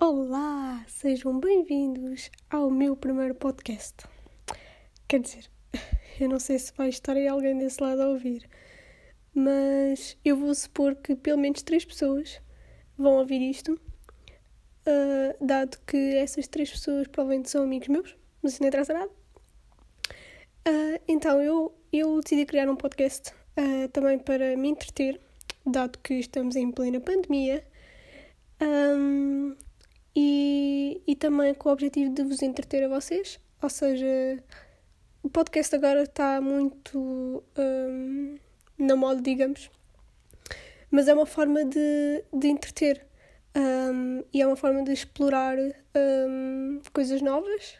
Olá, sejam bem-vindos ao meu primeiro podcast. Quer dizer, eu não sei se vai estar aí alguém desse lado a ouvir, mas eu vou supor que pelo menos três pessoas vão ouvir isto, uh, dado que essas três pessoas provavelmente são amigos meus, mas isso não interessa nada. Uh, então eu, eu decidi criar um podcast uh, também para me entreter, dado que estamos em plena pandemia. Um, e, e também com o objetivo de vos entreter a vocês, ou seja, o podcast agora está muito um, na moda, digamos, mas é uma forma de, de entreter um, e é uma forma de explorar um, coisas novas.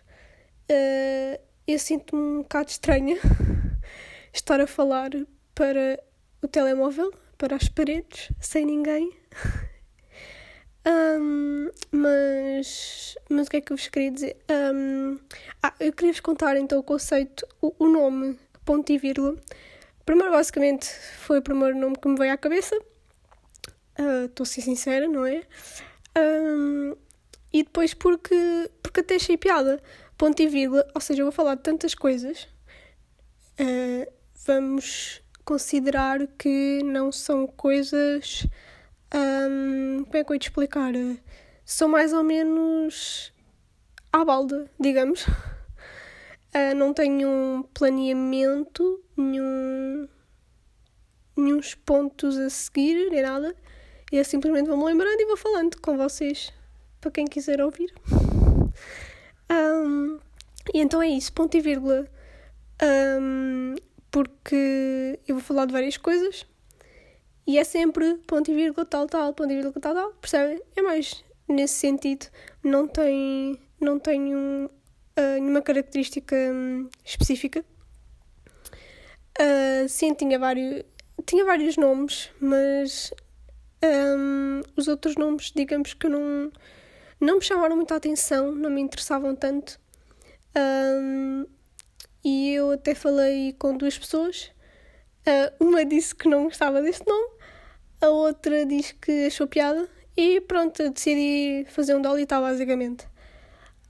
Uh, eu sinto-me um bocado estranha estar a falar para o telemóvel, para as paredes, sem ninguém. Um, mas, mas o que é que eu vos queria dizer? Um, ah, eu queria vos contar então o conceito, o, o nome, ponto e vírgula. Primeiro, basicamente, foi o primeiro nome que me veio à cabeça. Ah, estou uh, a ser sincera, não é? Um, e depois porque, porque até achei piada. Ponto e vírgula, ou seja, eu vou falar de tantas coisas. Uh, vamos considerar que não são coisas um, como é que eu ia te explicar? São mais ou menos à balda, digamos. Uh, não tenho um planeamento, nenhum, nenhum pontos a seguir, nem nada. Eu simplesmente vou-me lembrando e vou falando com vocês, para quem quiser ouvir. Um, e então é isso, ponto e vírgula. Um, porque eu vou falar de várias coisas e é sempre ponto e vírgula, tal, tal, ponto e vírgula, tal, tal. Percebem? É mais nesse sentido. Não tem, não tem um, uh, nenhuma característica um, específica. Uh, sim, tinha vários, tinha vários nomes, mas um, os outros nomes, digamos que não, não me chamaram muita atenção, não me interessavam tanto. Um, e eu até falei com duas pessoas. Uh, uma disse que não gostava deste nome a outra diz que achou piada e pronto, decidi fazer um dolly tal, basicamente.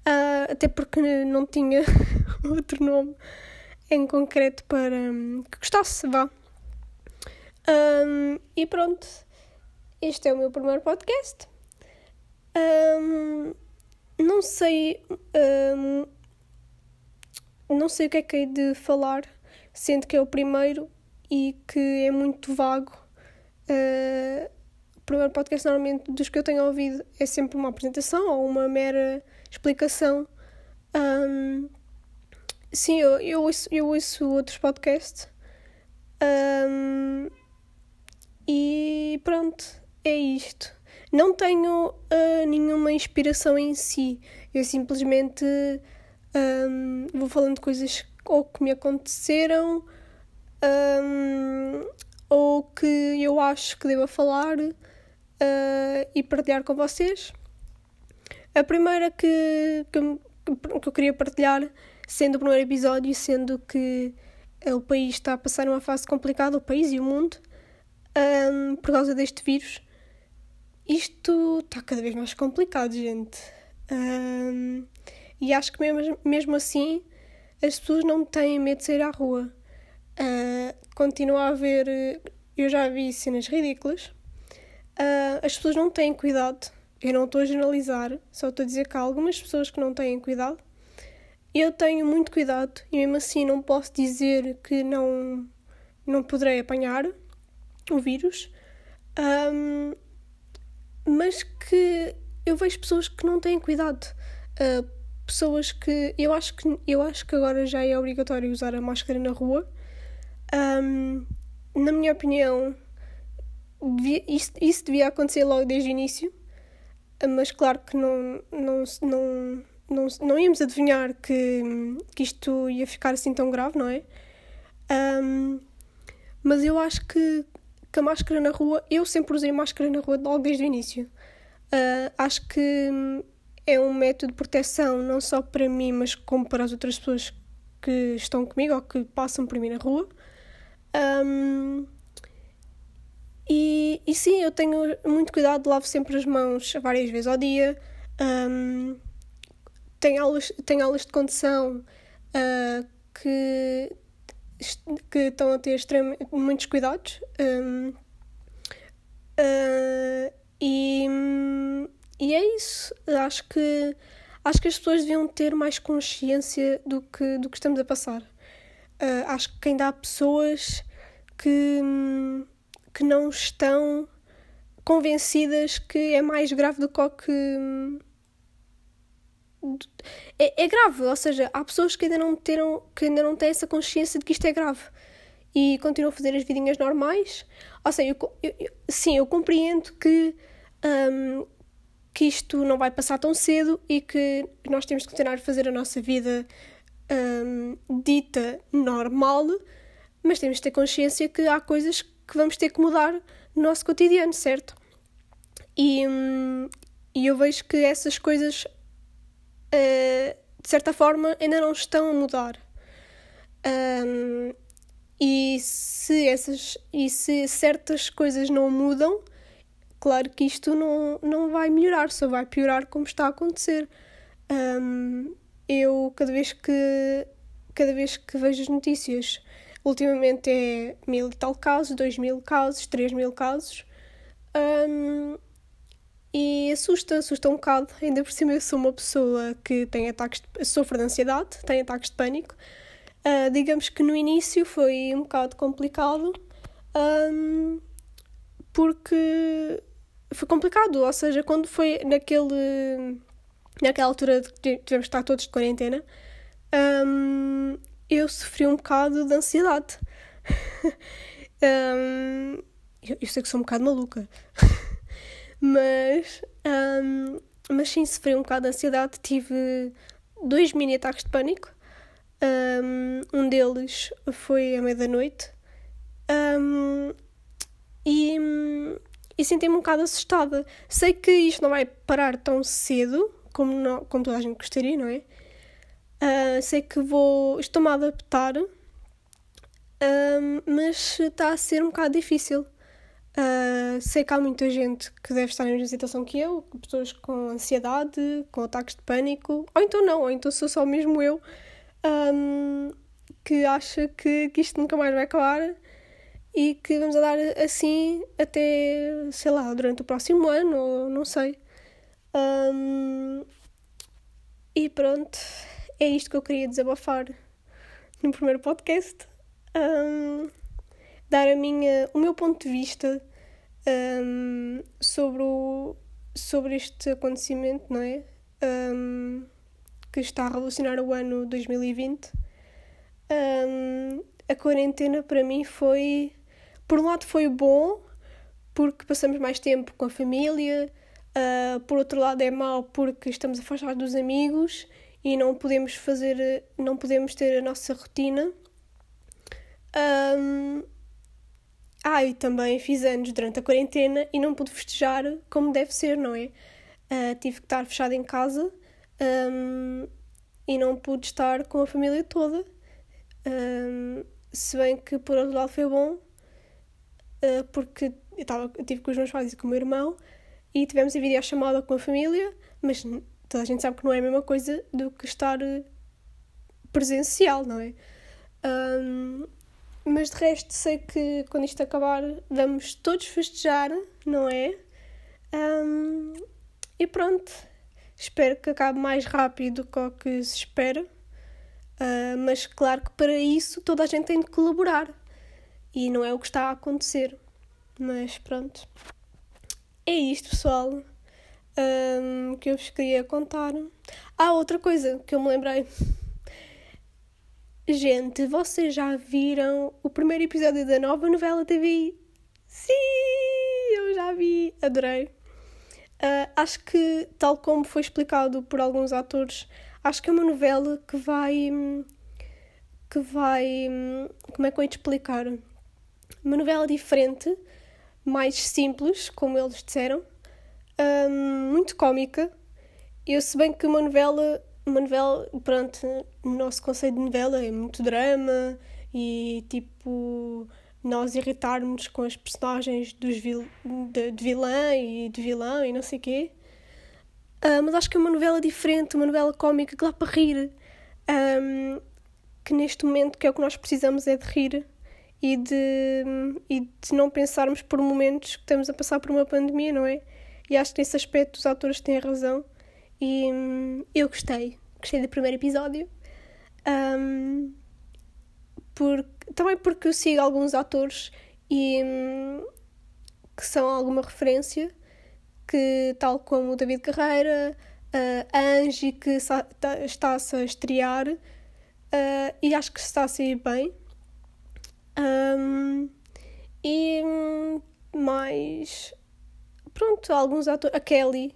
Uh, até porque não tinha outro nome em concreto para um, que gostasse, vá. Um, e pronto, este é o meu primeiro podcast. Um, não sei. não sei o que é que hei de falar, sendo que é o primeiro e que é muito vago Uh, o primeiro podcast, normalmente, dos que eu tenho ouvido, é sempre uma apresentação ou uma mera explicação. Um, sim, eu, eu, ouço, eu ouço outros podcasts. Um, e pronto, é isto. Não tenho uh, nenhuma inspiração em si. Eu simplesmente um, vou falando coisas ou que me aconteceram um, ou que eu acho que devo falar uh, e partilhar com vocês. A primeira que, que, que eu queria partilhar, sendo o primeiro episódio, sendo que o país está a passar uma fase complicada, o país e o mundo, um, por causa deste vírus. Isto está cada vez mais complicado, gente. Um, e acho que mesmo, mesmo assim as pessoas não têm medo de sair à rua. Uh, continua a haver. Eu já vi cenas ridículas. Uh, as pessoas não têm cuidado. Eu não estou a generalizar, só estou a dizer que há algumas pessoas que não têm cuidado. Eu tenho muito cuidado e mesmo assim não posso dizer que não, não poderei apanhar o vírus. Um, mas que eu vejo pessoas que não têm cuidado. Uh, pessoas que eu acho que eu acho que agora já é obrigatório usar a máscara na rua um, na minha opinião, devia, isso, isso devia acontecer logo desde o início, mas claro que não, não, não, não, não íamos adivinhar que, que isto ia ficar assim tão grave, não é? Um, mas eu acho que, que a máscara na rua, eu sempre usei máscara na rua logo desde o início. Uh, acho que é um método de proteção não só para mim, mas como para as outras pessoas que estão comigo ou que passam por mim na rua. Um, e, e sim, eu tenho muito cuidado, lavo sempre as mãos várias vezes ao dia. Um, tem, aulas, tem aulas de condução uh, que, que estão a ter extremamente, muitos cuidados. Um, uh, e, e é isso. Acho que, acho que as pessoas deviam ter mais consciência do que, do que estamos a passar. Uh, acho que ainda há pessoas que, que não estão convencidas que é mais grave do que. É, é grave, ou seja, há pessoas que ainda não teram, que ainda não têm essa consciência de que isto é grave e continuam a fazer as vidinhas normais. Ou seja, eu, eu, eu, sim, eu compreendo que, um, que isto não vai passar tão cedo e que nós temos que continuar a fazer a nossa vida um, dita normal, mas temos de ter consciência que há coisas que vamos ter que mudar no nosso cotidiano, certo? E, um, e eu vejo que essas coisas, uh, de certa forma, ainda não estão a mudar. Um, e se, essas, e se certas coisas não mudam, claro que isto não, não vai melhorar, só vai piorar como está a acontecer. Um, eu, cada vez que, cada vez que vejo as notícias, ultimamente é mil e tal casos, dois mil casos, três mil casos, um, e assusta, assusta um bocado. Ainda por cima, eu sou uma pessoa que tem ataques, de, sofro de ansiedade, tem ataques de pânico. Uh, digamos que no início foi um bocado complicado, um, porque foi complicado, ou seja, quando foi naquele naquela altura de que tivemos que estar todos de quarentena, um, eu sofri um bocado de ansiedade. um, eu, eu, sei que sou um bocado maluca, mas, um, mas sim, sofri um bocado de ansiedade. Tive dois mini ataques de pânico. Um, deles foi à meia-da-noite. Um, e, e senti-me um bocado assustada. Sei que isto não vai parar tão cedo, como, não, como toda a gente gostaria, não é? Uh, sei que vou. Estou-me a adaptar, uh, mas está a ser um bocado difícil. Uh, sei que há muita gente que deve estar na mesma situação que eu, pessoas com ansiedade, com ataques de pânico, ou então não, ou então sou só mesmo eu um, que acha que, que isto nunca mais vai acabar e que vamos andar assim até, sei lá, durante o próximo ano, ou não sei. Um, e pronto, é isto que eu queria desabafar no primeiro podcast. Um, dar a minha, o meu ponto de vista um, sobre, o, sobre este acontecimento, não é? Um, que está a revolucionar o ano 2020. a quarentena para mim foi, por um lado, foi bom porque passamos mais tempo com a família, Uh, por outro lado é mau porque estamos afastados dos amigos e não podemos fazer, não podemos ter a nossa rotina. Um, ah, e também fiz anos durante a quarentena e não pude festejar como deve ser, não é? Uh, tive que estar fechada em casa um, e não pude estar com a família toda. Um, se bem que por outro lado foi bom, uh, porque eu, tava, eu tive com os meus pais e com o meu irmão, e tivemos a videochamada com a família, mas toda a gente sabe que não é a mesma coisa do que estar eh, presencial, não é? Um, mas de resto sei que quando isto acabar vamos todos festejar, não é? Um, e pronto, espero que acabe mais rápido do que se espera, uh, mas claro que para isso toda a gente tem de colaborar e não é o que está a acontecer. Mas pronto. É isto, pessoal, um, que eu vos queria contar. Ah, outra coisa que eu me lembrei. Gente, vocês já viram o primeiro episódio da nova novela TV? Sim, eu já vi, adorei. Uh, acho que, tal como foi explicado por alguns atores, acho que é uma novela que vai. que vai. como é que eu ia te explicar? Uma novela diferente mais simples, como eles disseram, um, muito cómica. Eu, se bem que uma novela, uma novela, pronto, o nosso conceito de novela é muito drama e tipo nós irritarmos com as personagens dos vil, de, de vilã e de vilão e não sei quê. Uh, mas acho que é uma novela diferente, uma novela cómica que dá para rir. Um, que neste momento que é o que nós precisamos é de rir e de, e de não pensarmos por momentos que estamos a passar por uma pandemia, não é? E acho que nesse aspecto os atores têm razão. E hum, eu gostei. Gostei do primeiro episódio. Um, por, também porque eu sigo alguns atores e hum, que são alguma referência, que tal como o David Carreira, a Angie, que está-se a estrear, uh, e acho que está a sair bem. Um, e hum, mais. Pronto, alguns atores. A Kelly.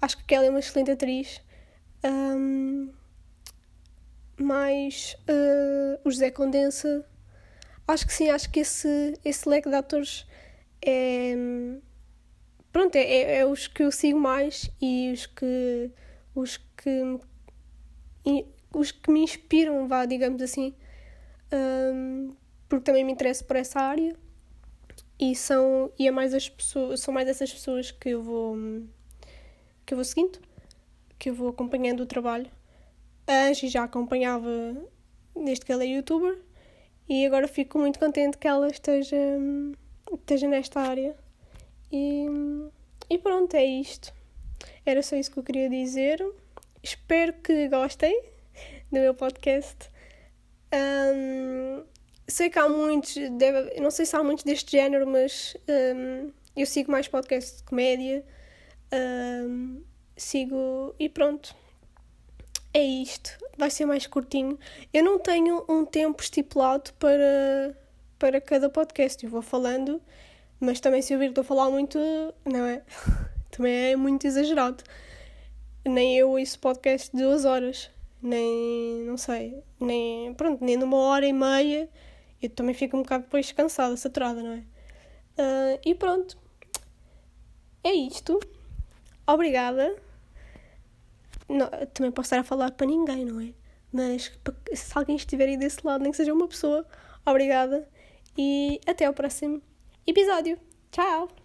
Acho que a Kelly é uma excelente atriz. Um. Uh, o José Condensa. Acho que sim, acho que esse, esse leque de atores é. Pronto, é, é, é os que eu sigo mais e os que. Os que. Os que me inspiram, vá, digamos assim. Um, porque também me interesso por essa área e são e é mais as pessoas são mais essas pessoas que eu vou que eu vou seguindo que eu vou acompanhando o trabalho. A Angie já acompanhava desde que ela é youtuber e agora fico muito contente que ela esteja esteja nesta área. E, e pronto é isto. Era só isso que eu queria dizer. Espero que gostem do meu podcast. Um, sei que há muitos, deve, não sei se há muitos deste género, mas um, eu sigo mais podcasts de comédia. Um, sigo e pronto. É isto. Vai ser mais curtinho. Eu não tenho um tempo estipulado para, para cada podcast. Eu vou falando, mas também se eu vir que estou a falar muito, não é? também é muito exagerado. Nem eu ouço podcast de duas horas. Nem, não sei, nem, pronto, nem numa hora e meia eu também fico um bocado depois cansada, saturada, não é? Uh, e pronto. É isto. Obrigada. Não, também posso estar a falar para ninguém, não é? Mas se alguém estiver aí desse lado, nem que seja uma pessoa, obrigada. E até ao próximo episódio. Tchau!